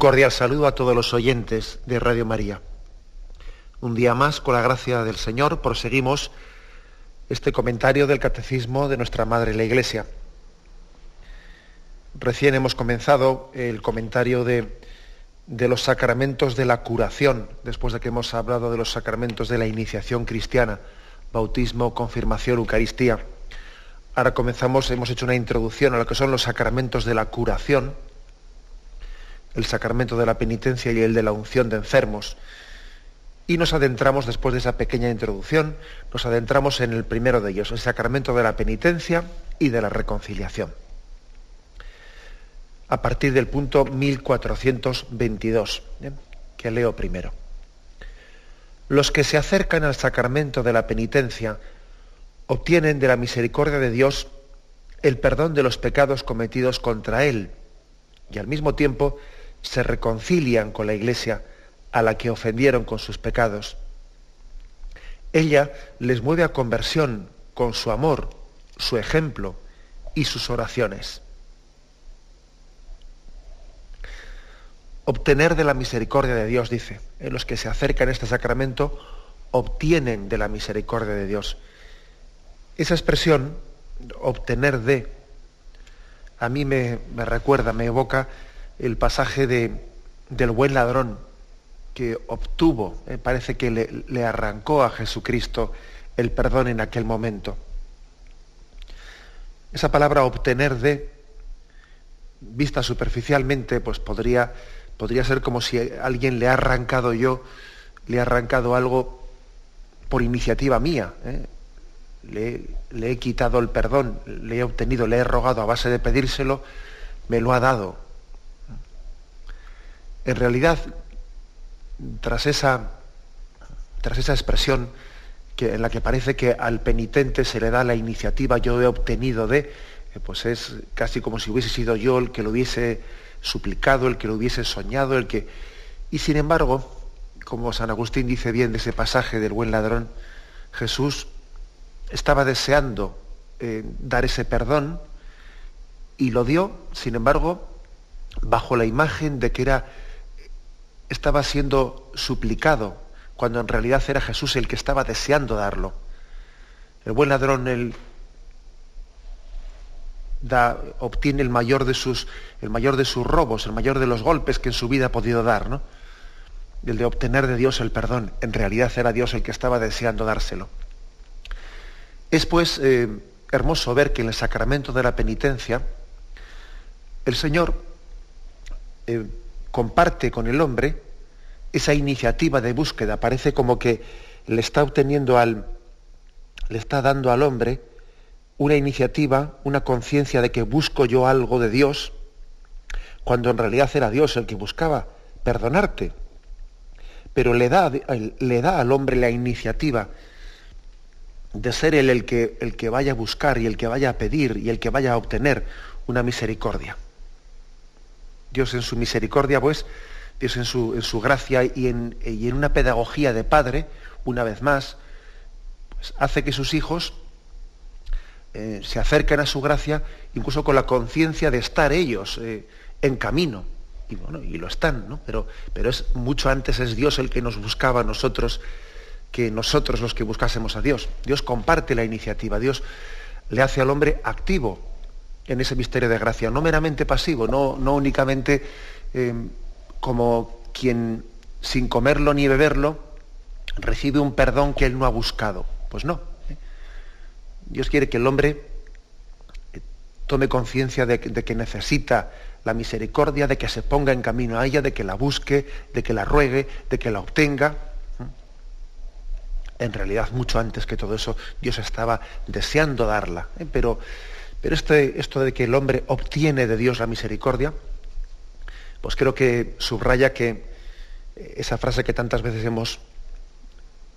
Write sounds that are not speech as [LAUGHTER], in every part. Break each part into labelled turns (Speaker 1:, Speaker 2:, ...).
Speaker 1: Cordial saludo a todos los oyentes de Radio María. Un día más, con la gracia del Señor, proseguimos este comentario del Catecismo de nuestra Madre la Iglesia. Recién hemos comenzado el comentario de, de los sacramentos de la curación, después de que hemos hablado de los sacramentos de la iniciación cristiana, bautismo, confirmación, Eucaristía. Ahora comenzamos, hemos hecho una introducción a lo que son los sacramentos de la curación, el sacramento de la penitencia y el de la unción de enfermos. Y nos adentramos, después de esa pequeña introducción, nos adentramos en el primero de ellos, el sacramento de la penitencia y de la reconciliación. A partir del punto 1422, ¿eh? que leo primero. Los que se acercan al sacramento de la penitencia obtienen de la misericordia de Dios el perdón de los pecados cometidos contra Él y al mismo tiempo se reconcilian con la iglesia a la que ofendieron con sus pecados. Ella les mueve a conversión con su amor, su ejemplo y sus oraciones. Obtener de la misericordia de Dios, dice, en los que se acercan a este sacramento obtienen de la misericordia de Dios. Esa expresión, obtener de, a mí me, me recuerda, me evoca el pasaje de, del buen ladrón que obtuvo, eh, parece que le, arrancó a Jesucristo el perdón en aquel momento. Esa palabra obtener de, vista superficialmente, pues podría, podría ser como si alguien le ha arrancado yo, le ha arrancado algo por iniciativa mía. ¿eh? Le, le he quitado el perdón, le he obtenido, le he rogado a base de pedírselo, me lo ha dado en realidad, tras esa, tras esa expresión que, en la que parece que al penitente se le da la iniciativa, yo he obtenido de, eh, pues es casi como si hubiese sido yo el que lo hubiese suplicado, el que lo hubiese soñado, el que... Y sin embargo, como San Agustín dice bien de ese pasaje del buen ladrón, Jesús estaba deseando eh, dar ese perdón y lo dio, sin embargo, bajo la imagen de que era estaba siendo suplicado, cuando en realidad era Jesús el que estaba deseando darlo. El buen ladrón, da, obtiene el mayor, de sus, el mayor de sus robos, el mayor de los golpes que en su vida ha podido dar, ¿no? El de obtener de Dios el perdón. En realidad era Dios el que estaba deseando dárselo. Es pues eh, hermoso ver que en el sacramento de la penitencia el Señor eh, comparte con el hombre esa iniciativa de búsqueda. Parece como que le está obteniendo al, le está dando al hombre una iniciativa, una conciencia de que busco yo algo de Dios, cuando en realidad era Dios el que buscaba perdonarte. Pero le da, le da al hombre la iniciativa de ser él el que, el que vaya a buscar y el que vaya a pedir y el que vaya a obtener una misericordia. Dios en su misericordia, pues, Dios en su, en su gracia y en, y en, una pedagogía de padre, una vez más, pues, hace que sus hijos eh, se acerquen a su gracia, incluso con la conciencia de estar ellos eh, en camino. Y bueno, y lo están, ¿no? Pero, pero es mucho antes es Dios el que nos buscaba a nosotros que nosotros los que buscásemos a Dios. Dios comparte la iniciativa, Dios le hace al hombre activo en ese misterio de gracia, no meramente pasivo, no, no únicamente eh, como quien sin comerlo ni beberlo recibe un perdón que él no ha buscado. Pues no. ¿eh? Dios quiere que el hombre tome conciencia de, que necesita la misericordia, de que se ponga en camino a ella, de que la busque, de que la ruegue, de que la obtenga. En realidad, mucho antes que todo eso, Dios estaba deseando darla. ¿eh? Pero, pero este, esto de que el hombre obtiene de Dios la misericordia, pues creo que subraya que esa frase que tantas veces hemos,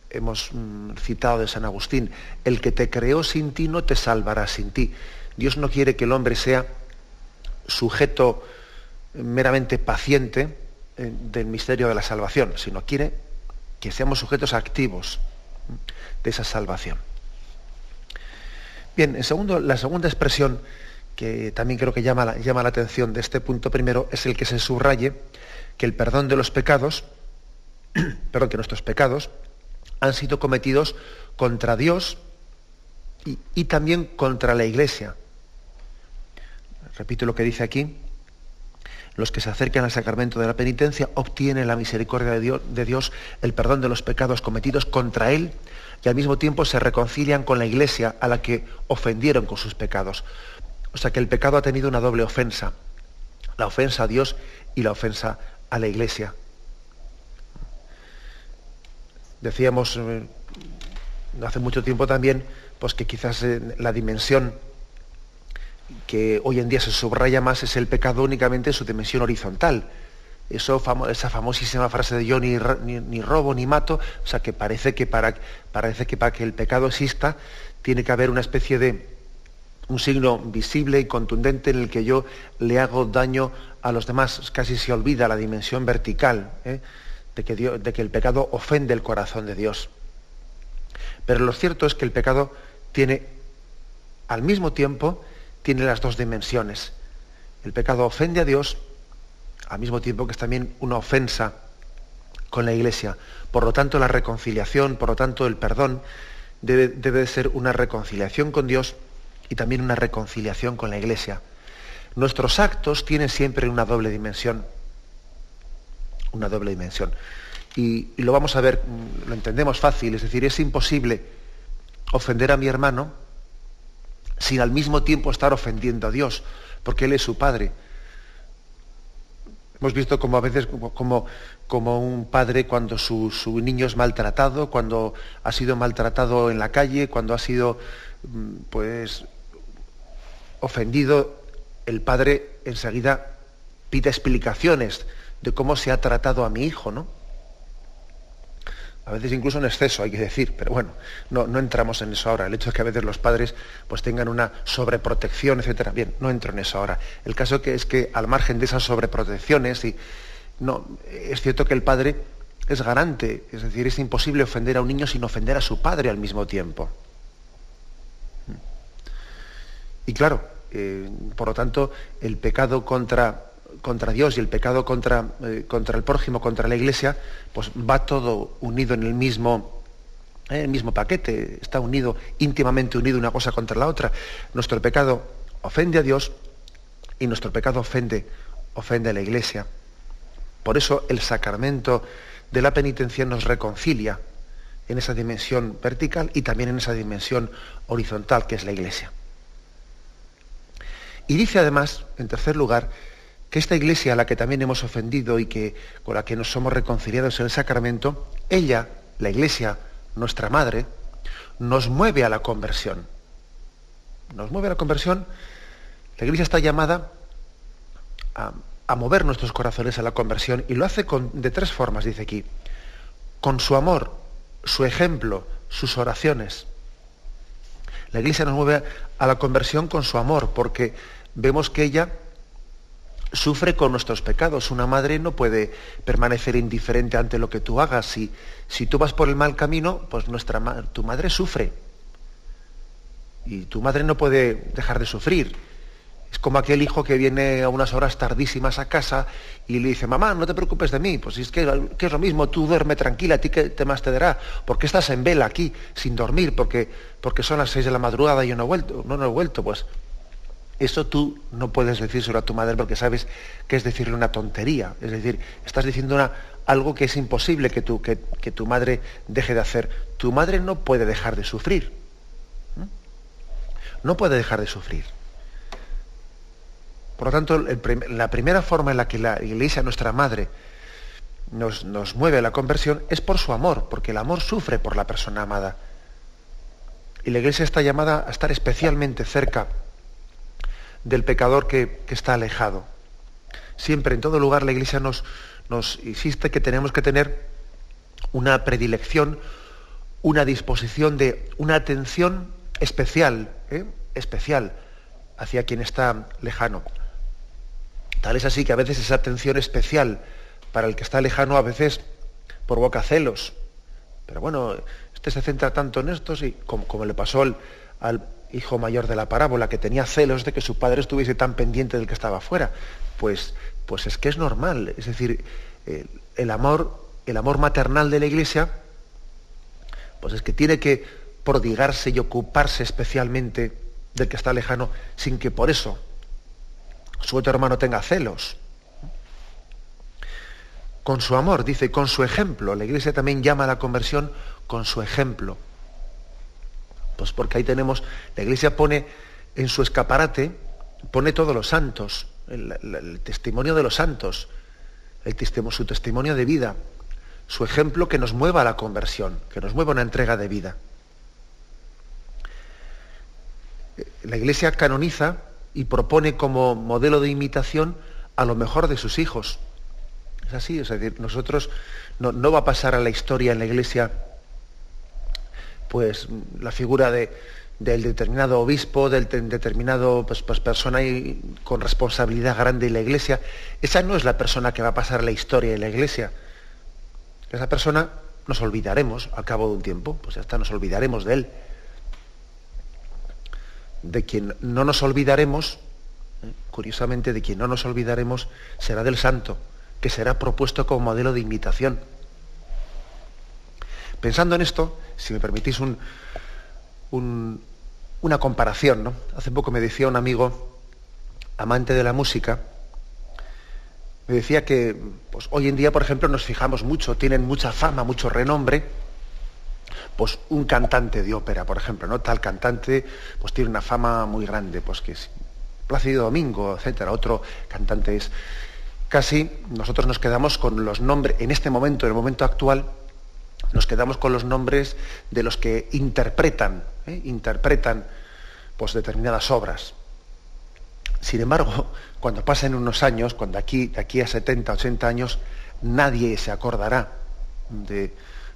Speaker 1: hemos mm, citado de San Agustín, el que te creó sin ti no te salvará sin ti. Dios no quiere que el hombre sea sujeto meramente paciente eh, del misterio de la salvación, sino quiere que seamos sujetos activos de esa salvación. Bien, en segundo, la segunda expresión que también creo que llama la, llama la atención de este punto primero es el que se subraye que el perdón de los pecados, [CLEARS THROAT] perdón, que nuestros pecados han sido cometidos contra Dios y, también contra la Iglesia. Repito lo que dice aquí. Los que se acercan al sacramento de la penitencia obtienen la misericordia de Dios, de Dios, el perdón de los pecados cometidos contra Él y al mismo tiempo se reconcilian con la Iglesia a la que ofendieron con sus pecados. O sea que el pecado ha tenido una doble ofensa, la ofensa a Dios y la ofensa a la Iglesia. Decíamos eh, hace mucho tiempo también pues que quizás eh, la dimensión que hoy en día se subraya más es el pecado únicamente en su dimensión horizontal. Eso, esa famosísima frase de yo ni, ni, robo ni mato, o sea que parece que, para, parece que para que el pecado exista tiene que haber una especie de un signo visible y contundente en el que yo le hago daño a los demás. Casi se olvida la dimensión vertical ¿eh? de, que de que el pecado ofende el corazón de Dios. Pero lo cierto es que el pecado tiene, al mismo tiempo, tiene las dos dimensiones. El pecado ofende a Dios, al mismo tiempo que es también una ofensa con la Iglesia. Por lo tanto, la reconciliación, por lo tanto, el perdón debe, debe ser una reconciliación con Dios y también una reconciliación con la Iglesia. Nuestros actos tienen siempre una doble dimensión. Una doble dimensión. Y, lo vamos a ver, mm, lo entendemos fácil, es decir, es imposible ofender a mi hermano sin al mismo tiempo estar ofendiendo a Dios, porque Él es su Padre. Hemos visto como a veces como, como un padre cuando su, su, niño es maltratado, cuando ha sido maltratado en la calle, cuando ha sido mm, pues ofendido, el padre enseguida pide explicaciones de cómo se ha tratado a mi hijo, ¿no? A veces incluso en exceso, hay que decir, pero bueno, no, no entramos en eso ahora. El hecho es que a veces los padres pues tengan una sobreprotección, etcétera. Bien, no entro en eso ahora. El caso que es que al margen de esas sobreprotecciones, y, no, es cierto que el padre es garante, es decir, es imposible ofender a un niño sin ofender a su padre al mismo tiempo. Y claro, eh, por lo tanto, el pecado contra, contra Dios y el pecado contra, eh, contra, el prójimo, contra la iglesia, pues va todo unido en el mismo, eh, el mismo paquete, está unido, íntimamente unido una cosa contra la otra. Nuestro pecado ofende a Dios y nuestro pecado ofende, ofende a la iglesia. Por eso el sacramento de la penitencia nos reconcilia en esa dimensión vertical y también en esa dimensión horizontal que es la iglesia. Y dice además, en tercer lugar, que esta iglesia a la que también hemos ofendido y que, con la que nos somos reconciliados en el sacramento, ella, la iglesia, nuestra madre, nos mueve a la conversión. Nos mueve a la conversión. La iglesia está llamada a, mover nuestros corazones a la conversión y lo hace de tres formas, dice aquí. Con su amor, su ejemplo, sus oraciones. La iglesia nos mueve a la conversión con su amor, porque vemos que ella sufre con nuestros pecados. Una madre no puede permanecer indiferente ante lo que tú hagas. Si, si tú vas por el mal camino, pues nuestra, tu madre sufre. Y tu madre no puede dejar de sufrir. Es como aquel hijo que viene a unas horas tardísimas a casa y le dice, mamá, no te preocupes de mí, pues es que, es lo mismo, tú duerme tranquila, a ti qué te más te dará, ¿por qué estás en vela aquí sin dormir? Porque, porque son las seis de la madrugada y yo no he vuelto, no, no he vuelto, pues eso tú no puedes decírselo a tu madre porque sabes que es decirle una tontería. Es decir, estás diciendo una, algo que es imposible que tu, que, tu madre deje de hacer. Tu madre no puede dejar de sufrir. No puede dejar de sufrir. Por lo tanto, la primera forma en la que la Iglesia, nuestra Madre, nos, nos mueve a la conversión es por su amor, porque el amor sufre por la persona amada. Y la Iglesia está llamada a estar especialmente cerca del pecador que, está alejado. Siempre, en todo lugar, la Iglesia nos, nos insiste que tenemos que tener una predilección, una disposición de una atención especial, ¿eh? especial hacia quien está lejano. Tal es así que a veces esa atención especial para el que está lejano a veces provoca celos. Pero bueno, este se centra tanto en estos y como, le pasó al, hijo mayor de la parábola, que tenía celos de que su padre estuviese tan pendiente del que estaba afuera. Pues, pues es que es normal. Es decir, el amor, el amor maternal de la iglesia, pues es que tiene que prodigarse y ocuparse especialmente del que está lejano, sin que por eso su otro hermano tenga celos. Con su amor, dice, con su ejemplo. La iglesia también llama a la conversión con su ejemplo. Pues porque ahí tenemos, la iglesia pone en su escaparate, pone todos los santos, el, testimonio de los santos, el su testimonio de vida, su ejemplo que nos mueva a la conversión, que nos mueva a una entrega de vida. La iglesia canoniza y propone como modelo de imitación a lo mejor de sus hijos. Es así, es decir, nosotros no, va a pasar a la historia en la iglesia pues la figura de, del determinado obispo, del determinado pues, pues persona con responsabilidad grande en la iglesia. Esa no es la persona que va a pasar la historia en la iglesia. Esa persona nos olvidaremos al cabo de un tiempo, pues hasta nos olvidaremos de él de quien no nos olvidaremos, ¿eh? curiosamente de quien no nos olvidaremos, será del santo, que será propuesto como modelo de imitación. Pensando en esto, si me permitís una comparación, ¿no? Hace poco me decía un amigo, amante de la música, me decía que pues, hoy en día, por ejemplo, nos fijamos mucho, tienen mucha fama, mucho renombre, pues un cantante de ópera, por ejemplo, ¿no? Tal cantante pues tiene una fama muy grande, pues que es Plácido Domingo, etcétera. Otro cantante es casi nosotros nos quedamos con los nombres en este momento, en el momento actual, nos quedamos con los nombres de los que interpretan, ¿eh? interpretan pues determinadas obras. Sin embargo, [LAUGHS] cuando pasen unos años, cuando aquí, de aquí a 70, 80 años, nadie se acordará de,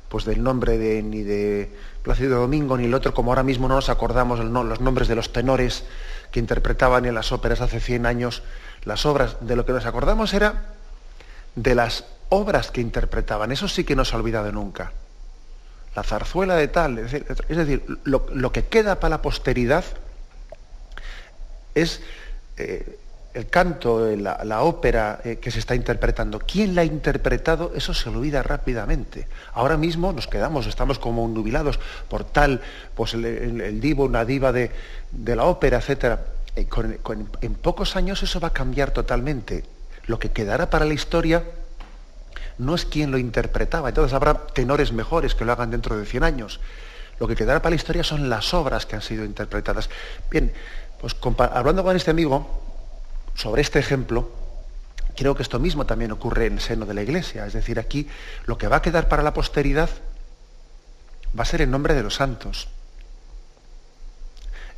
Speaker 1: pues del nombre de, ni de Plácido Domingo ni el otro, como ahora mismo no nos acordamos los nombres de los tenores que interpretaban en las óperas hace 100 años las obras, de lo que nos acordamos era de las obras que interpretaban, eso sí que no se ha olvidado nunca. La zarzuela de tal, es decir, lo, que queda para la posteridad es eh, el canto, la, ópera eh, que se está interpretando, quién la ha interpretado, eso se olvida rápidamente. Ahora mismo nos quedamos, estamos como nubilados por tal, pues el, divo, una diva de, la ópera, etc. Eh, en pocos años eso va a cambiar totalmente. Lo que quedará para la historia no es quién lo interpretaba, entonces habrá tenores mejores que lo hagan dentro de 100 años. Lo que quedará para la historia son las obras que han sido interpretadas. Bien, pues hablando con este amigo, sobre este ejemplo, creo que esto mismo también ocurre en el seno de la Iglesia. Es decir, aquí lo que va a quedar para la posteridad va a ser el nombre de los santos.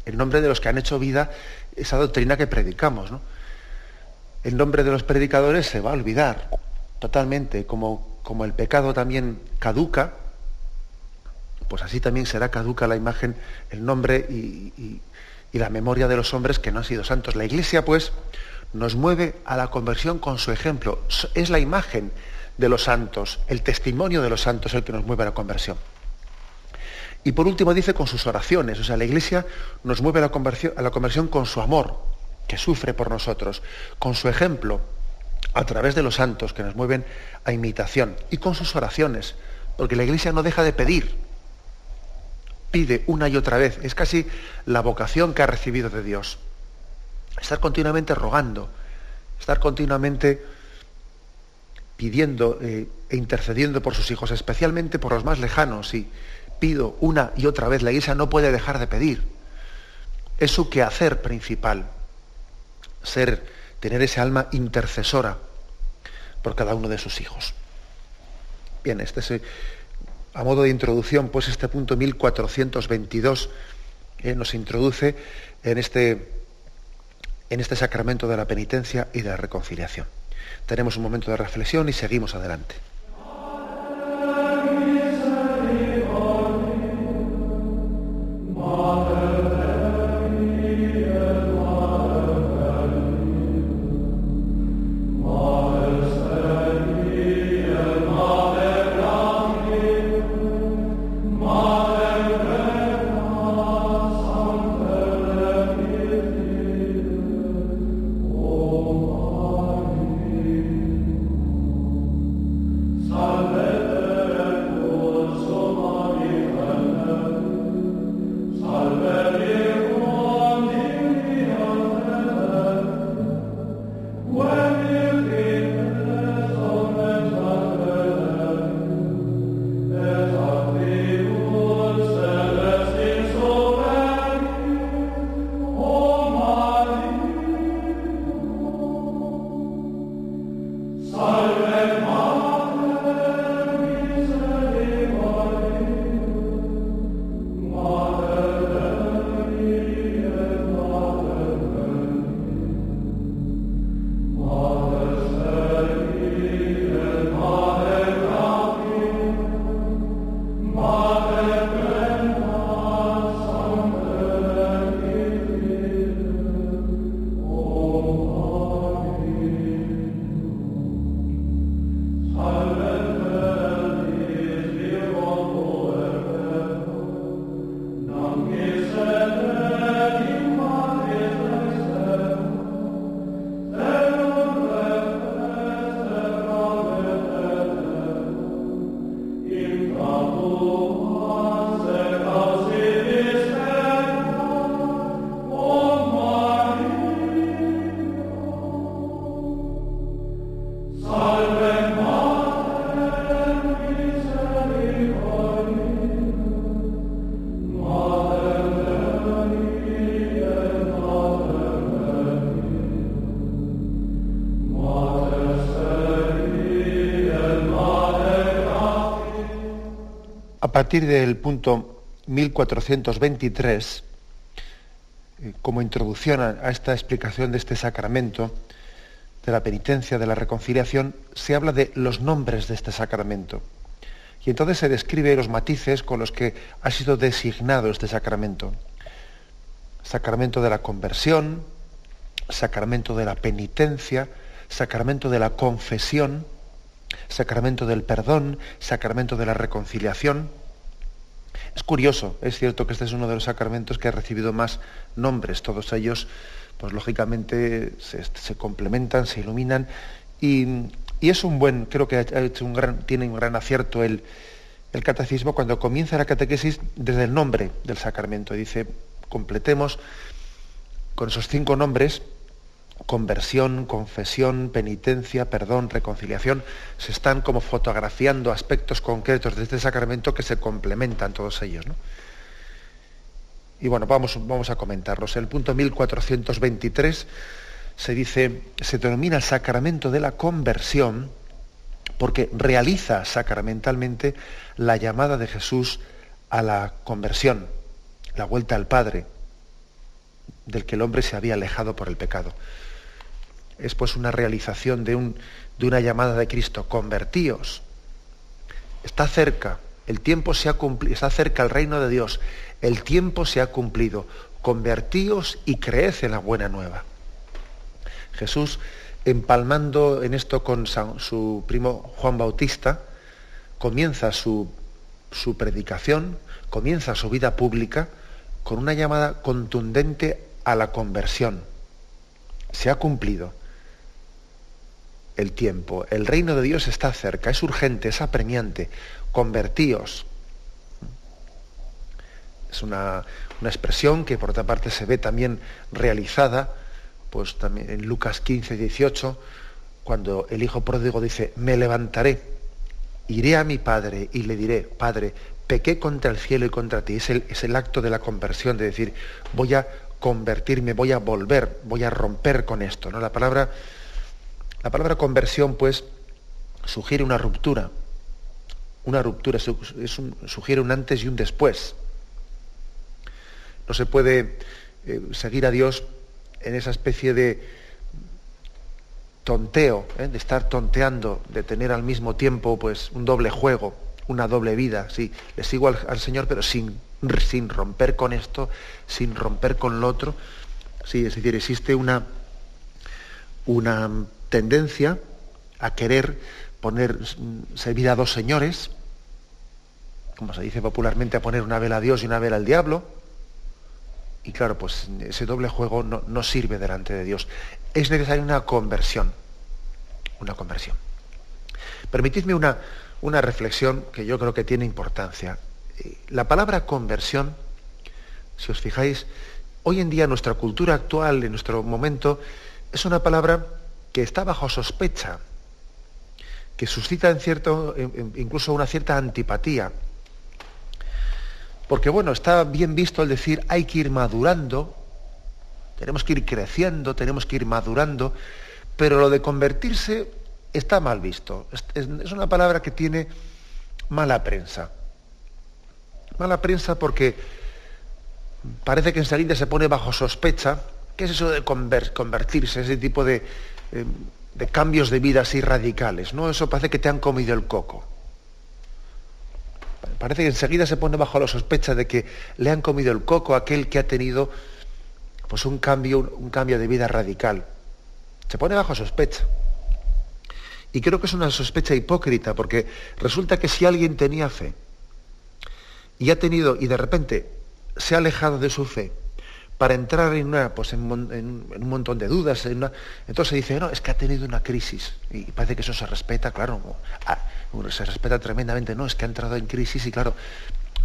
Speaker 1: El nombre de los que han hecho vida esa doctrina que predicamos. El nombre de los predicadores se va a olvidar totalmente, como, como el pecado también caduca, pues así también será caduca la imagen, el nombre y, y la memoria de los hombres que no han sido santos. La Iglesia, pues, nos mueve a la conversión con su ejemplo. Es la imagen de los santos, el testimonio de los santos el que nos mueve a la conversión. Y por último dice con sus oraciones, o sea, la Iglesia nos mueve a la conversión, a la conversión con su amor, que sufre por nosotros, con su ejemplo, a través de los santos que nos mueven a imitación, y con sus oraciones, porque la Iglesia no deja de pedir, pide una y otra vez, es casi la vocación que ha recibido de Dios estar continuamente rogando, estar continuamente pidiendo eh, e intercediendo por sus hijos, especialmente por los más lejanos. Y pido una y otra vez, la iglesia no puede dejar de pedir. Es su quehacer principal, ser tener ese alma intercesora por cada uno de sus hijos. Bien, este es, a modo de introducción, pues este punto 1422 eh, nos introduce en este, en este sacramento de la penitencia y de la reconciliación. Tenemos un momento de reflexión y seguimos adelante. A partir del punto 1423, eh, como introducción a esta explicación de este sacramento, de la penitencia, de la reconciliación, se habla de los nombres de este sacramento. Y entonces se describe los matices con los que ha sido designado este sacramento. Sacramento de la conversión, sacramento de la penitencia, sacramento de la confesión, sacramento del perdón, sacramento de la reconciliación. Es curioso, es cierto que este es uno de los sacramentos que ha recibido más nombres, todos ellos, pues lógicamente se, complementan, se iluminan y, es un buen, creo que tiene un gran acierto el, el catecismo cuando comienza la catequesis desde el nombre del sacramento. Dice, completemos con esos cinco nombres conversión, confesión, penitencia, perdón, reconciliación, se están como fotografiando aspectos concretos de este sacramento que se complementan todos ellos. Y bueno, vamos, vamos a comentarlos. El punto 1423 se dice, se denomina sacramento de la conversión porque realiza sacramentalmente la llamada de Jesús a la conversión, la vuelta al Padre, del que el hombre se había alejado por el pecado es pues una realización de, un, de una llamada de Cristo, convertíos. Está cerca, el tiempo se ha cumplido, está cerca el reino de Dios, el tiempo se ha cumplido, convertíos y creed en la buena nueva. Jesús, empalmando en esto con su primo Juan Bautista, comienza su, su predicación, comienza su vida pública con una llamada contundente a la conversión. Se ha cumplido el tiempo. El reino de Dios está cerca, es urgente, es apremiante. Convertíos. Es una, expresión que por otra parte se ve también realizada pues también en Lucas 15, 18, cuando el hijo pródigo dice, me levantaré, iré a mi padre y le diré, Padre, pequé contra el cielo y contra ti. Es el, es el acto de la conversión, de decir, voy a convertirme, voy a volver, voy a romper con esto. ¿no? La, palabra, la palabra conversión, pues, sugiere una ruptura. Una ruptura, es sugiere un antes y un después. No se puede eh, seguir a Dios en esa especie de tonteo, ¿eh? de estar tonteando, de tener al mismo tiempo pues, un doble juego, una doble vida. Sí, le sigo al, Señor, pero sin, sin romper con esto, sin romper con lo otro. Sí, es decir, existe una, una tendencia a querer poner, servir a dos señores, como se dice popularmente, a poner una vela a Dios y una vela al diablo, y claro, pues ese doble juego no, sirve delante de Dios. Es necesaria una conversión. Una conversión. Permitidme una, una reflexión que yo creo que tiene importancia. Eh, la palabra conversión, si os fijáis, hoy en día nuestra cultura actual, en nuestro momento, es una palabra que está bajo sospecha, que suscita en cierto, incluso una cierta antipatía. Porque bueno, está bien visto el decir hay que ir madurando, tenemos que ir creciendo, tenemos que ir madurando, pero lo de convertirse está mal visto. Es, una palabra que tiene mala prensa. Mala prensa porque parece que enseguida se pone bajo sospecha. ¿Qué es eso de convertirse, ese tipo de, eh, de cambios de vida así radicales? ¿no? Eso parece que te han comido el coco parece que enseguida se pone bajo la sospecha de que le han comido el coco a aquel que ha tenido pues, un, cambio, un cambio de vida radical. Se pone bajo sospecha. Y creo que es una sospecha hipócrita, porque resulta que si alguien tenía fe y ha tenido, y de repente se ha alejado de su fe para entrar en, una, pues en, un montón de dudas, entonces dice, no, es que ha tenido una crisis. Y parece que eso se respeta, claro, se respeta tremendamente, no, es que ha entrado en crisis y claro,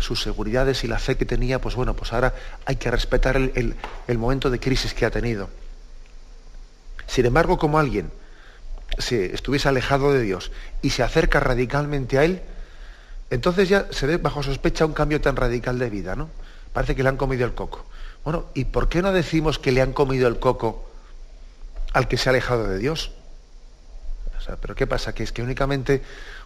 Speaker 1: sus seguridades y la fe que tenía, pues bueno, pues ahora hay que respetar el, momento de crisis que ha tenido. Sin embargo, como alguien se estuviese alejado de Dios y se acerca radicalmente a Él, entonces ya se ve bajo sospecha un cambio tan radical de vida, ¿no? Parece que le han comido el coco. Bueno, ¿y por qué no decimos que le han comido el coco al que se ha alejado de Dios? pero ¿qué pasa? Que es que únicamente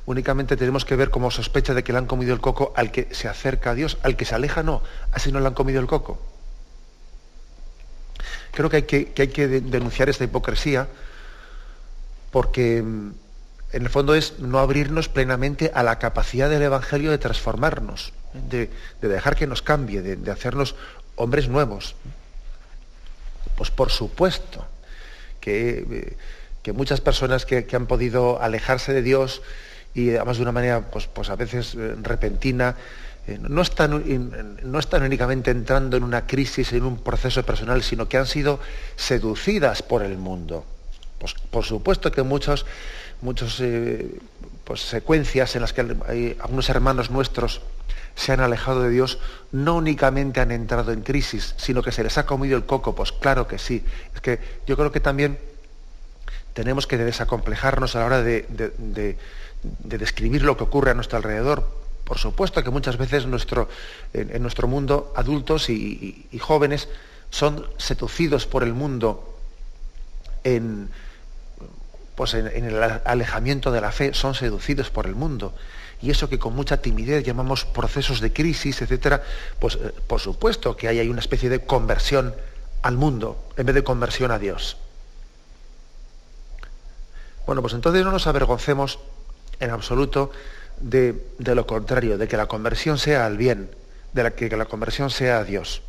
Speaker 1: únicamente tenemos que ver como sospecha de que le han comido el coco al que se acerca a Dios, al que se aleja no, así no le han comido el coco. Creo que hay que, denunciar esta hipocresía porque mm, en el fondo es no abrirnos plenamente a la capacidad del Evangelio de transformarnos, de, dejar que nos cambie, de, hacernos hombres nuevos. Pues por supuesto que, eh, que muchas personas que, han podido alejarse de Dios y además de una manera pues, pues a veces eh, repentina, eh, no, están, no están únicamente entrando en una crisis, en un proceso personal, sino que han sido seducidas por el mundo. Pues, por supuesto que muchos, muchos pues, secuencias en las que algunos hermanos nuestros se han alejado de Dios, no únicamente han entrado en crisis, sino que se les ha comido el coco, pues claro que sí. Es que yo creo que también tenemos que desacomplejarnos a la hora de de describir lo que ocurre a nuestro alrededor. Por supuesto que muchas veces nuestro, en, nuestro mundo adultos y, jóvenes son seducidos por el mundo en, pues en, el alejamiento de la fe, son seducidos por el mundo. Y eso que con mucha timidez llamamos procesos de crisis, etcétera, pues eh, por supuesto que hay, hay una especie de conversión al mundo en vez de conversión a Dios. Bueno, pues entonces no nos avergoncemos en absoluto de, lo contrario, de que la conversión sea al bien, de la, que, la conversión sea a Dios.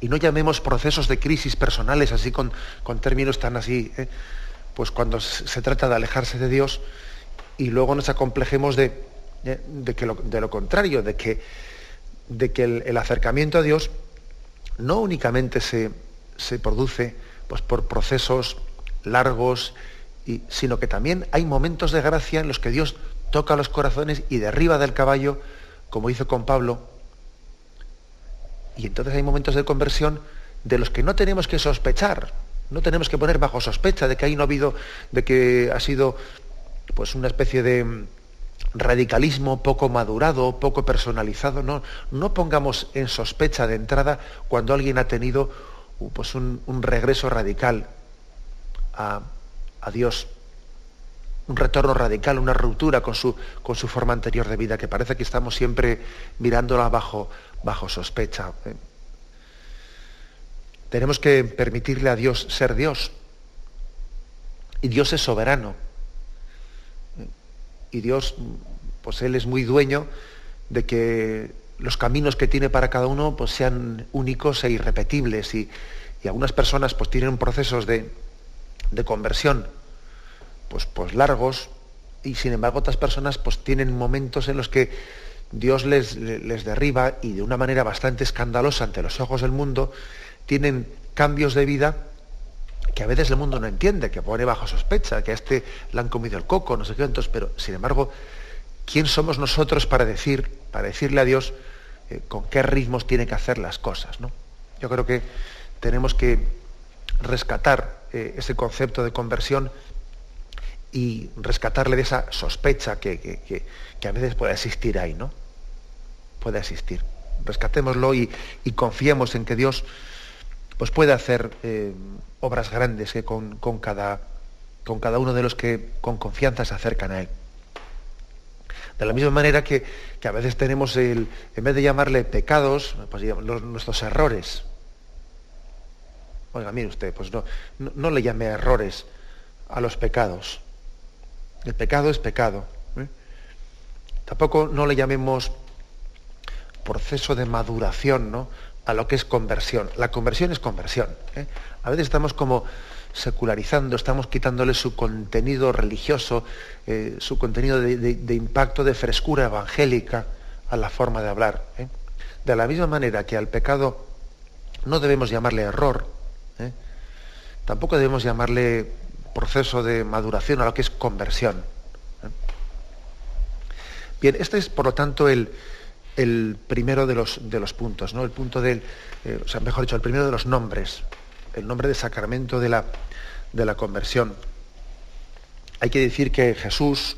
Speaker 1: Y no llamemos procesos de crisis personales así con, términos tan así, ¿eh? pues cuando se trata de alejarse de Dios y luego nos acomplejemos de, de, lo, contrario, de que, de que el, acercamiento a Dios no únicamente se, se produce pues, por procesos largos sino que también hay momentos de gracia en los que Dios toca los corazones y derriba del caballo, como hizo con Pablo. Y entonces hay momentos de conversión de los que no tenemos que sospechar, no tenemos que poner bajo sospecha de que ahí no ha habido, de que ha sido pues una especie de radicalismo poco madurado, poco personalizado. No, no pongamos en sospecha de entrada cuando alguien ha tenido uh, pues un, regreso radical a, a, Dios, un retorno radical, una ruptura con su, con su forma anterior de vida, que parece que estamos siempre mirándola bajo, bajo sospecha. ¿eh? Tenemos que permitirle a Dios ser Dios. Y Dios es soberano y Dios, pues Él es muy dueño de que los caminos que tiene para cada uno pues sean únicos e irrepetibles. Y, algunas personas pues tienen procesos de, conversión pues, pues largos y sin embargo otras personas pues tienen momentos en los que Dios les, les derriba y de una manera bastante escandalosa ante los ojos del mundo tienen cambios de vida que a veces el mundo no entiende, que pone bajo sospecha, que a este le han comido el coco, no sé qué, entonces, pero sin embargo, ¿quién somos nosotros para decir, para decirle a Dios eh, con qué ritmos tiene que hacer las cosas? ¿no? Yo creo que tenemos que rescatar eh, ese concepto de conversión y rescatarle de esa sospecha que, a veces puede existir ahí, ¿no? Puede existir. Rescatémoslo y, y confiemos en que Dios pues puede hacer eh, obras grandes que con, cada, con cada uno de los que con confianza se acercan a Él. De la misma manera que, a veces tenemos el, en vez de llamarle pecados, pues nuestros errores. Oiga, mire usted, pues no, no, le llame errores a los pecados. El pecado es pecado. ¿eh? Tampoco no le llamemos proceso de maduración, ¿no? A lo que es conversión. La conversión es conversión. ¿eh? A veces estamos como secularizando, estamos quitándole su contenido religioso, eh, su contenido de, impacto, de frescura evangélica a la forma de hablar. ¿eh? De la misma manera que al pecado no debemos llamarle error, tampoco debemos llamarle proceso de maduración a lo que es conversión. Bien, este es por lo tanto el, el primero de los, de los puntos, ¿no? El punto del, eh, o sea, mejor dicho, el primero de los nombres, el nombre de sacramento de la, de la conversión. Hay que decir que Jesús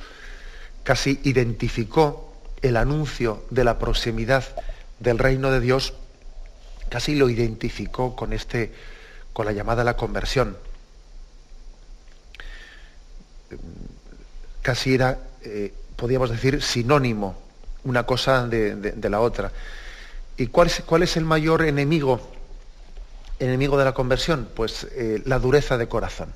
Speaker 1: casi identificó el anuncio de la proximidad del reino de Dios, casi lo identificó con este, con la llamada a la conversión. Casi era, eh, podríamos decir, sinónimo una cosa de, la otra. ¿Y cuál es, cuál es, el mayor enemigo, enemigo de la conversión? Pues eh, la dureza de corazón.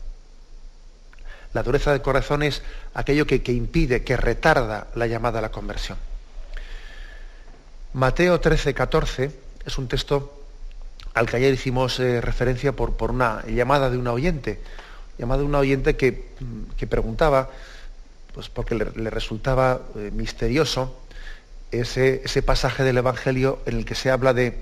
Speaker 1: La dureza de corazón es aquello que, impide, que retarda la llamada a la conversión. Mateo 13, 14 es un texto al que ayer hicimos eh, referencia por, por, una llamada de una oyente, llamada de una oyente que, que preguntaba, pues porque le, resultaba eh, misterioso ese, pasaje del Evangelio en el que se habla de,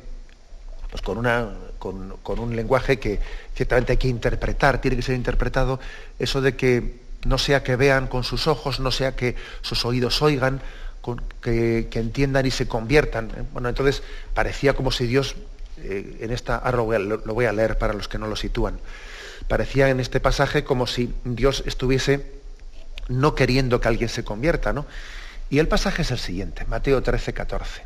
Speaker 1: pues con, una, con, un lenguaje que ciertamente hay que interpretar, tiene que ser interpretado, eso de que no sea que vean con sus ojos, no sea que sus oídos oigan, que, entiendan y se conviertan. Bueno, entonces parecía como si Dios, eh, en esta, ahora lo voy, a, leer para los que no lo sitúan, parecía en este pasaje como si Dios estuviese no queriendo que alguien se convierta, ¿no? Y el pasaje es el siguiente, Mateo 13, 14.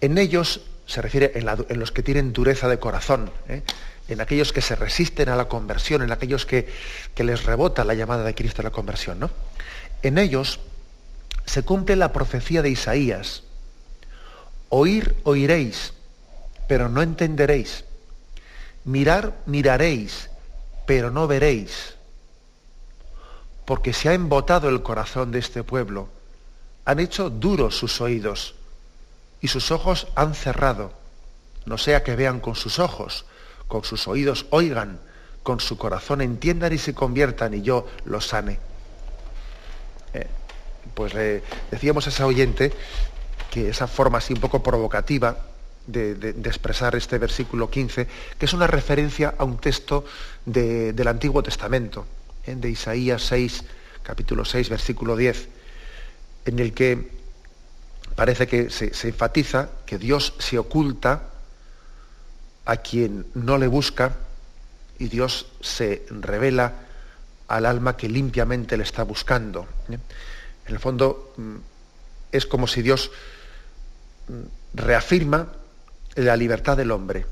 Speaker 1: En ellos, se refiere en, los que tienen dureza de corazón, ¿eh? en aquellos que se resisten a la conversión, en aquellos que, que, les rebota la llamada de Cristo a la conversión, ¿no? En ellos se cumple la profecía de Isaías. Oír, oiréis, pero no entenderéis. Mirar, miraréis, pero no veréis. Porque se ha embotado el corazón de este pueblo han hecho duros sus oídos y sus ojos han cerrado. No sea que vean con sus ojos, con sus oídos oigan, con su corazón entiendan y se conviertan y yo los sane. Eh, pues le decíamos a esa oyente que esa forma así un poco provocativa de, expresar este versículo 15, que es una referencia a un texto del Antiguo Testamento, ¿eh? de Isaías 6, capítulo 6, versículo 10 en el que parece que se, enfatiza que Dios se oculta a quien no le busca y Dios se revela al alma que limpiamente le está buscando. ¿eh? En el fondo mm, es como si Dios mm, reafirma la libertad del hombre.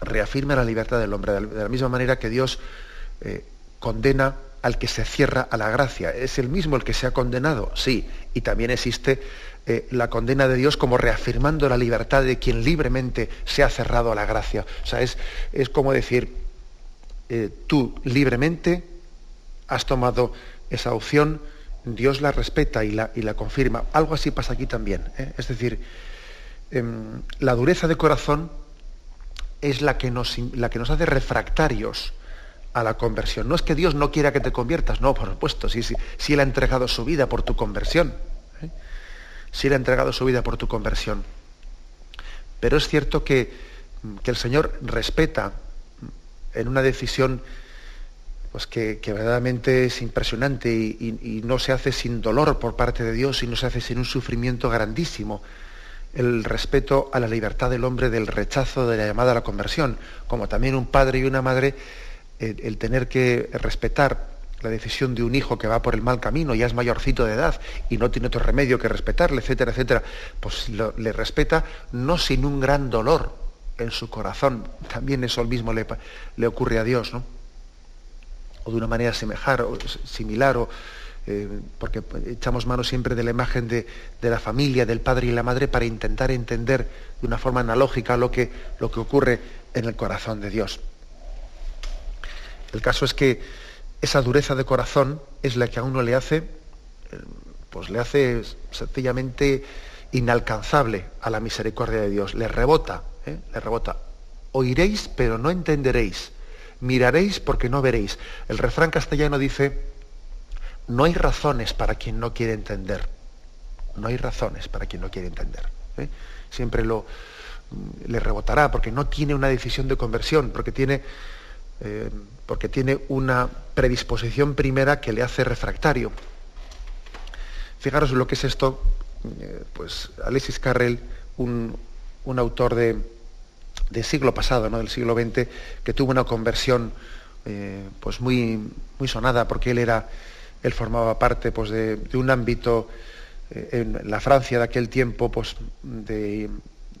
Speaker 1: Reafirma la libertad del hombre, de la misma manera que Dios eh, condena al que se cierra a la gracia. ¿Es el mismo el que se ha condenado? Sí. Y también existe eh, la condena de Dios como reafirmando la libertad de quien libremente se ha cerrado a la gracia. O sea, es, es como decir, eh, tú libremente has tomado esa opción, Dios la respeta y la, y la confirma. Algo así pasa aquí también. ¿eh? Es decir, em, la dureza de corazón es la que, nos, la que nos hace refractarios a la conversión. No es que Dios no quiera que te conviertas, no, por supuesto, si, si, Él ha entregado su vida por tu conversión. ¿eh? Si Él ha entregado su vida por tu conversión. Pero es cierto que, que el Señor respeta en una decisión pues que, verdaderamente es impresionante y, no se hace sin dolor por parte de Dios y no se hace sin un sufrimiento grandísimo. El respeto a la libertad del hombre del rechazo de la llamada a la conversión, como también un padre y una madre, el, tener que respetar la decisión de un hijo que va por el mal camino, ya es mayorcito de edad y no tiene otro remedio que respetarle, etcétera, etcétera, pues le respeta no sin un gran dolor, en su corazón. También eso mismo le, le ocurre a Dios, ¿no? O de una manera semejar, o similar, o, eh, porque echamos mano siempre de la imagen de, la familia, del padre y la madre, para intentar entender de una forma analógica lo que, lo que ocurre en el corazón de Dios. El caso es que esa dureza de corazón es la que a uno le hace, eh, pues le hace sencillamente inalcanzable a la misericordia de Dios, le rebota, ¿eh? le rebota. Oiréis, pero no entenderéis. Miraréis porque no veréis. El refrán castellano dice, no hay razones para quien no quiere entender. No hay razones para quien no quiere entender. ¿eh? Siempre le rebotará porque no tiene una decisión de conversión, porque tiene, eh, porque tiene una predisposición primera que le hace refractario. Fijaros lo que es esto, pues Alexis Carrel, un, un autor de, del siglo pasado, ¿no? del siglo XX, que tuvo una conversión eh, pues muy, muy sonada, porque él era, él formaba parte pues, de, un ámbito eh, en la Francia de aquel tiempo, pues, de,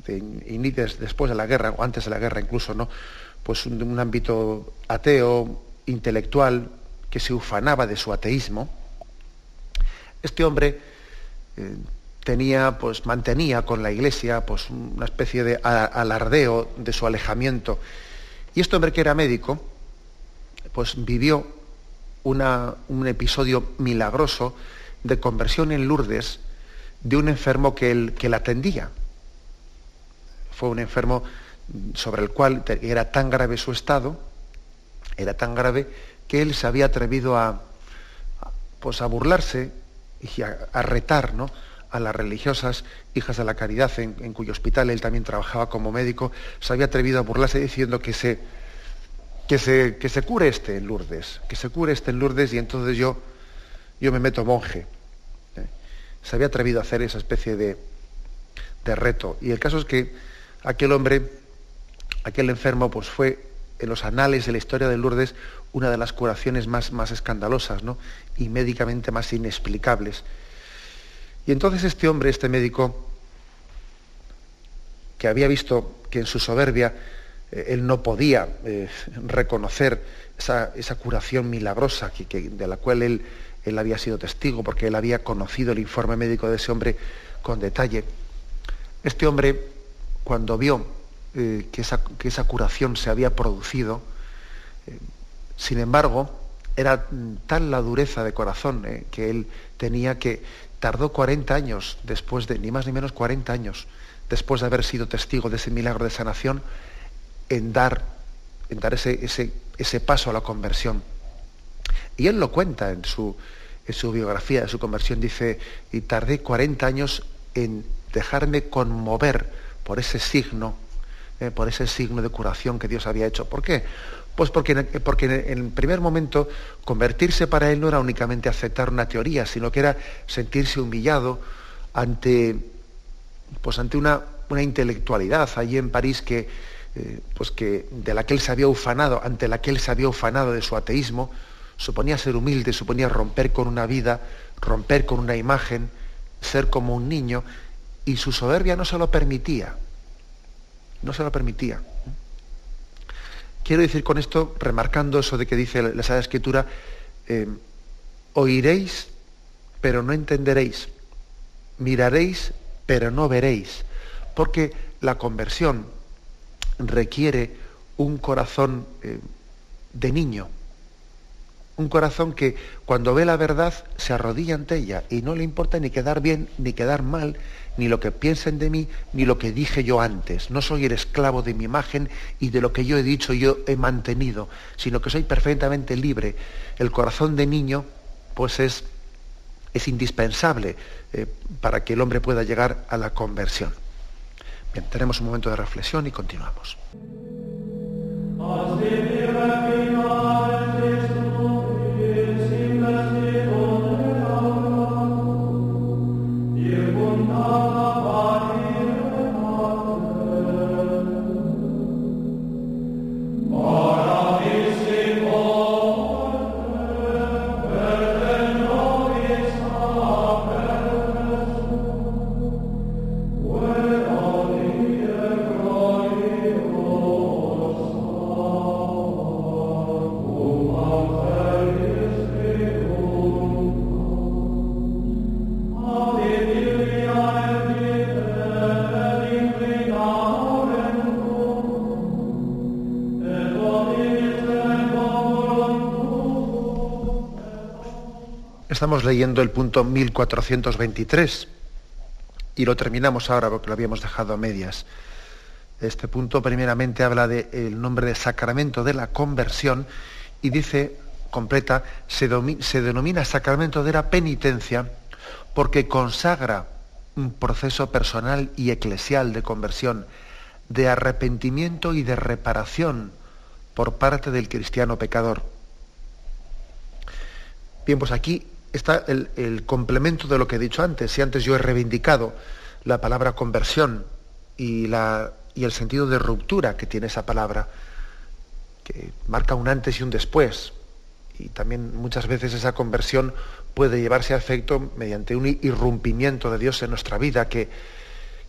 Speaker 1: después de la guerra, o antes de la guerra incluso, ¿no? Pues un, un ámbito ateo, intelectual, que se ufanaba de su ateísmo. Este hombre eh, tenía, pues, mantenía con la iglesia pues, una especie de alardeo de su alejamiento. Y este hombre que era médico, pues vivió un episodio milagroso de conversión en Lourdes de un enfermo que él que la atendía. Fue un enfermo sobre el cual era tan grave su estado, era tan grave que él se había atrevido a, pues, a burlarse y a, retar ¿no? a las religiosas hijas de la caridad, en, cuyo hospital él también trabajaba como médico, se había atrevido a burlarse diciendo que se, que se, que se cure este en Lourdes, que se cure este en Lourdes y entonces yo, yo me meto monje. ¿eh? Se había atrevido a hacer esa especie de, de reto. Y el caso es que aquel hombre, aquel enfermo, pues fue en los anales de la historia de Lourdes una de las curaciones más, más escandalosas ¿no? y médicamente más inexplicables. Y entonces este hombre, este médico, que había visto que en su soberbia eh, él no podía eh, reconocer esa, curación milagrosa de la cual él, él, había sido testigo, porque él había conocido el informe médico de ese hombre con detalle. Este hombre, cuando vio eh, que, esa, curación se había producido, sin embargo, era tal la dureza de corazón que él tenía que tardó 40 años después de, ni más ni menos 40 años, después de haber sido testigo de ese milagro de sanación, en dar, en dar ese paso a la conversión. Y él lo cuenta en su, en su biografía de su conversión, dice, y tardé 40 años en dejarme conmover por ese signo, eh, por ese signo de curación que Dios había hecho. ¿Por qué? Pues porque, porque en el primer momento convertirse para él no era únicamente aceptar una teoría, sino que era sentirse humillado ante, pues ante una, una intelectualidad allí en París que, eh, pues que, de la que él se había ufanado, ante la que él se había ufanado de su ateísmo, suponía ser humilde, suponía romper con una vida romper con una imagen, ser como un niño, y su soberbia no se lo permitía. No se lo permitía. Quiero decir con esto, remarcando eso de que dice la Sagrada Escritura, eh, oiréis, pero no entenderéis. Miraréis, pero no veréis. Porque la conversión requiere un corazón eh, de niño, un corazón que cuando ve la verdad se arrodilla ante ella y no le importa ni quedar bien, ni quedar mal, ni lo que piensen de mí, ni lo que dije yo antes. No soy el esclavo de mi imagen y de lo que yo he dicho yo he mantenido, sino que soy perfectamente libre. El corazón de niño, pues es, es indispensable eh, para que el hombre pueda llegar a la conversión. Bien, tenemos un momento de reflexión y continuamos. Estamos leyendo el punto 1423 y lo terminamos ahora porque lo habíamos dejado a medias. Este punto primeramente habla del nombre de sacramento de la conversión y dice, completa, se, se denomina sacramento de la penitencia porque consagra un proceso personal y eclesial de conversión, de arrepentimiento y de reparación por parte del cristiano pecador. Bien, pues aquí está el, complemento de lo que he dicho antes. Si antes yo he reivindicado la palabra conversión y, la, y el sentido de ruptura que tiene esa palabra, que marca un antes y un después, y también muchas veces esa conversión puede llevarse a efecto mediante un irrumpimiento de Dios en nuestra vida que,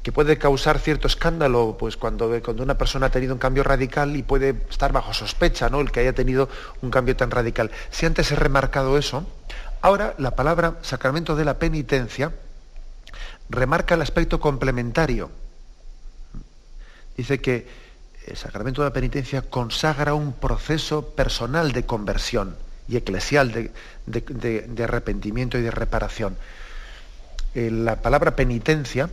Speaker 1: que puede causar cierto escándalo pues cuando, cuando una persona ha tenido un cambio radical y puede estar bajo sospecha ¿no? el que haya tenido un cambio tan radical. Si antes he remarcado eso, Ahora, la palabra sacramento de la penitencia remarca el aspecto complementario. Dice que el sacramento de la penitencia consagra un proceso personal de conversión y eclesial de, arrepentimiento y de reparación. Eh, la palabra penitencia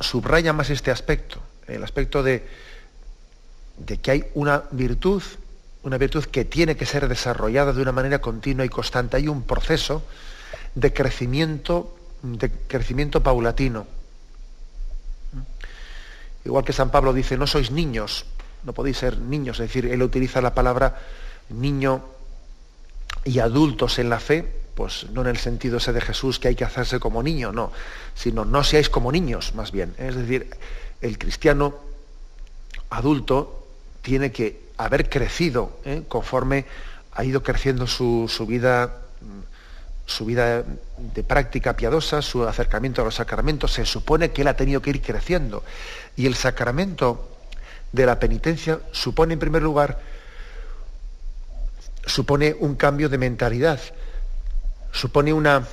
Speaker 1: subraya más este aspecto, el aspecto de, de que hay una virtud una virtud que tiene que ser desarrollada de una manera continua y constante. Hay un proceso de crecimiento, de crecimiento paulatino. Igual que San Pablo dice, no sois niños, no podéis ser niños, es decir, él utiliza la palabra niño y adultos en la fe, pues no en el sentido ese de Jesús que hay que hacerse como niño, no, sino no seáis como niños, más bien. Es decir, el cristiano adulto tiene que haber crecido ¿eh? conforme ha ido creciendo su, vida su vida de práctica piadosa, su acercamiento a los sacramentos, se supone que él ha tenido que ir creciendo. Y el sacramento de la penitencia supone, en primer lugar, supone un cambio de mentalidad, supone una,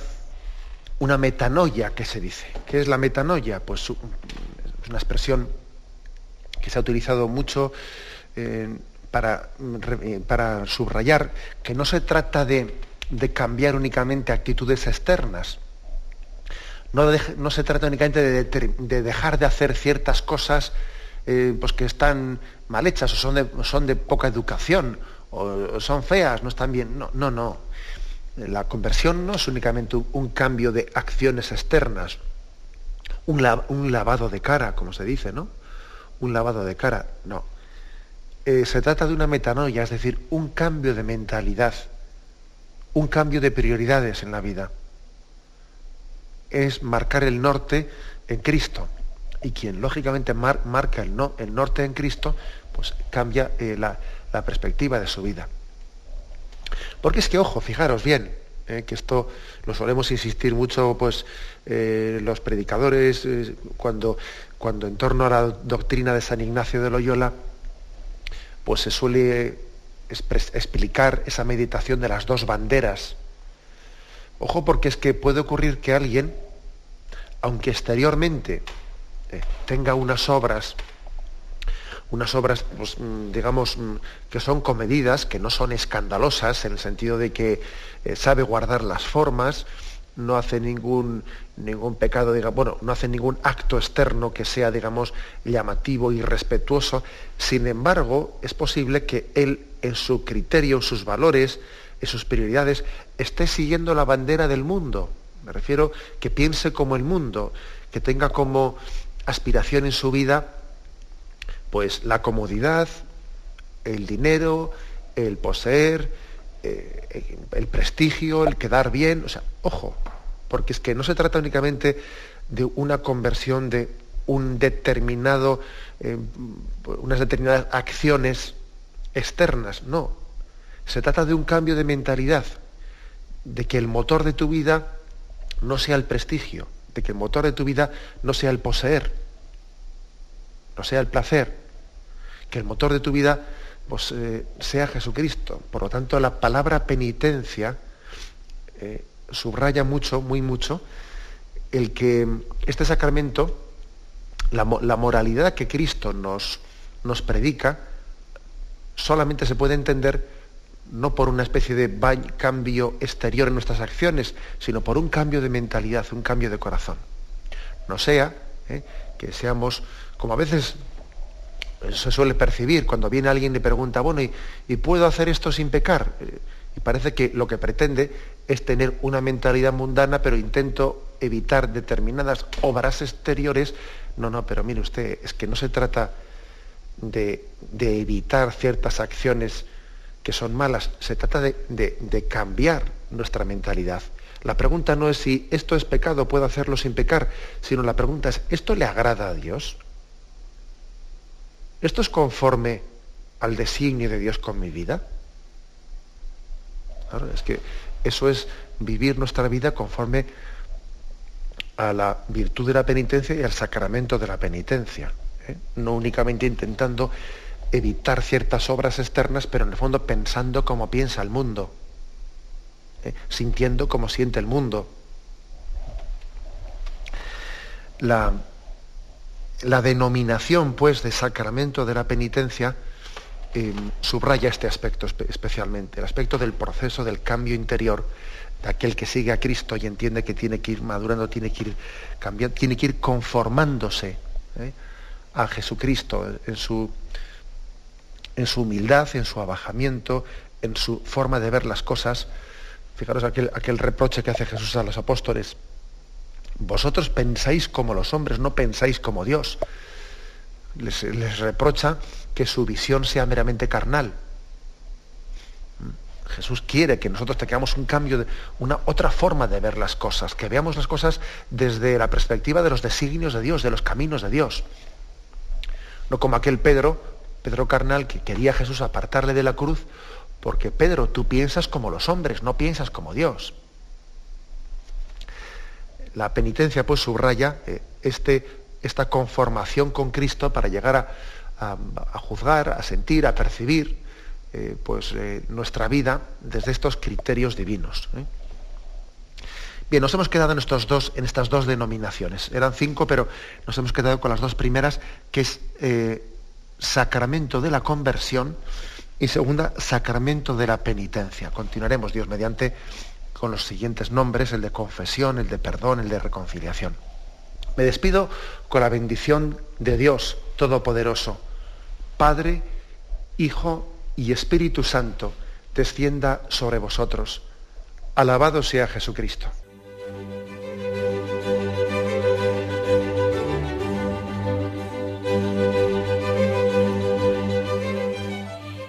Speaker 1: una metanoia, que se dice. ¿Qué es la metanoia? Pues es una expresión que se ha utilizado mucho para, para, subrayar que no se trata de, cambiar únicamente actitudes externas, no, no se trata únicamente de, dejar de hacer ciertas cosas eh, pues que están mal hechas o son de, son de poca educación o, son feas, no están bien. No, no, no. La conversión no es únicamente un, cambio de acciones externas, un, un lavado de cara, como se dice, ¿no? Un lavado de cara, no eh, se trata de una metanoia, es decir, un cambio de mentalidad, un cambio de prioridades en la vida. Es marcar el norte en Cristo. Y quien lógicamente marca el, no, el, norte en Cristo, pues cambia eh, la, perspectiva de su vida. Porque es que, ojo, fijaros bien, ¿eh? que esto lo solemos insistir mucho pues los predicadores cuando, cuando en torno a la doctrina de San Ignacio de Loyola pues se suele explicar esa meditación de las dos banderas. Ojo porque es que puede ocurrir que alguien, aunque exteriormente tenga unas obras unas obras, pues, mm, digamos, mm, que son comedidas, que no son escandalosas, en el sentido de que eh, sabe guardar las formas, no hace ningún, ningún pecado, digamos, bueno, no hace ningún acto externo que sea, digamos, llamativo y respetuoso. Sin embargo, es posible que él, en su criterio, en sus valores, en sus prioridades, esté siguiendo la bandera del mundo. Me refiero que piense como el mundo, que tenga como aspiración en su vida pues la comodidad, el dinero, el poseer, eh, el prestigio, el quedar bien. O sea, ojo, porque es que no se trata únicamente de una conversión de un determinado, eh, unas determinadas acciones externas, no. Se trata de un cambio de mentalidad, de que el motor de tu vida no sea el prestigio, de que el motor de tu vida no sea el poseer, no sea el placer, que el motor de tu vida pues, eh, sea Jesucristo. Por lo tanto, la palabra penitencia eh, subraya mucho, muy mucho, el que este sacramento, la, moralidad que Cristo nos, nos predica, solamente se puede entender no por una especie de cambio exterior en nuestras acciones, sino por un cambio de mentalidad, un cambio de corazón. No sea ¿eh? que seamos, como a veces se suele percibir cuando viene alguien y le pregunta, bueno, ¿y, puedo hacer esto sin pecar? Eh, y parece que lo que pretende es tener una mentalidad mundana, pero intento evitar determinadas obras exteriores. No, no, pero mire usted, es que no se trata de, evitar ciertas acciones que son malas, se trata de, de cambiar nuestra mentalidad. La pregunta no es si esto es pecado, puedo hacerlo sin pecar, sino la pregunta es, ¿esto le agrada a Dios? ¿Esto es conforme al designio de Dios con mi vida? es que eso es vivir nuestra vida conforme a la virtud de la penitencia y al sacramento de la penitencia. ¿eh? No únicamente intentando evitar ciertas obras externas, pero en el fondo pensando como piensa el mundo, ¿eh? sintiendo como siente el mundo. La, la denominación, pues, de sacramento de la penitencia eh, subraya este aspecto especialmente, el aspecto del proceso del cambio interior de aquel que sigue a Cristo y entiende que tiene que ir madurando, tiene que ir cambiando, tiene que ir conformándose ¿eh? a Jesucristo en su, en su humildad, en su abajamiento, en su forma de ver las cosas. Fijaros aquel, aquel reproche que hace Jesús a los apóstoles vosotros pensáis como los hombres, no pensáis como Dios. Les, reprocha que su visión sea meramente carnal. Jesús quiere que nosotros tengamos un cambio, de, una otra forma de ver las cosas, que veamos las cosas desde la perspectiva de los designios de Dios, de los caminos de Dios. No como aquel Pedro, Pedro carnal, que quería a Jesús apartarle de la cruz, porque Pedro, tú piensas como los hombres, no piensas como Dios. La penitencia pues subraya eh, este, esta conformación con Cristo para llegar a, juzgar, a sentir, a percibir eh, pues, eh, nuestra vida desde estos criterios divinos. Bien, nos hemos quedado en, estos dos, en estas dos denominaciones. Eran cinco, pero nos hemos quedado con las dos primeras, que es sacramento de la conversión y segunda, sacramento de la penitencia. Continuaremos, Dios mediante, con los siguientes nombres, el de confesión, el de perdón, el de reconciliación. Me despido con la bendición de Dios Todopoderoso, Padre, Hijo y Espíritu Santo, descienda sobre vosotros. Alabado sea Jesucristo.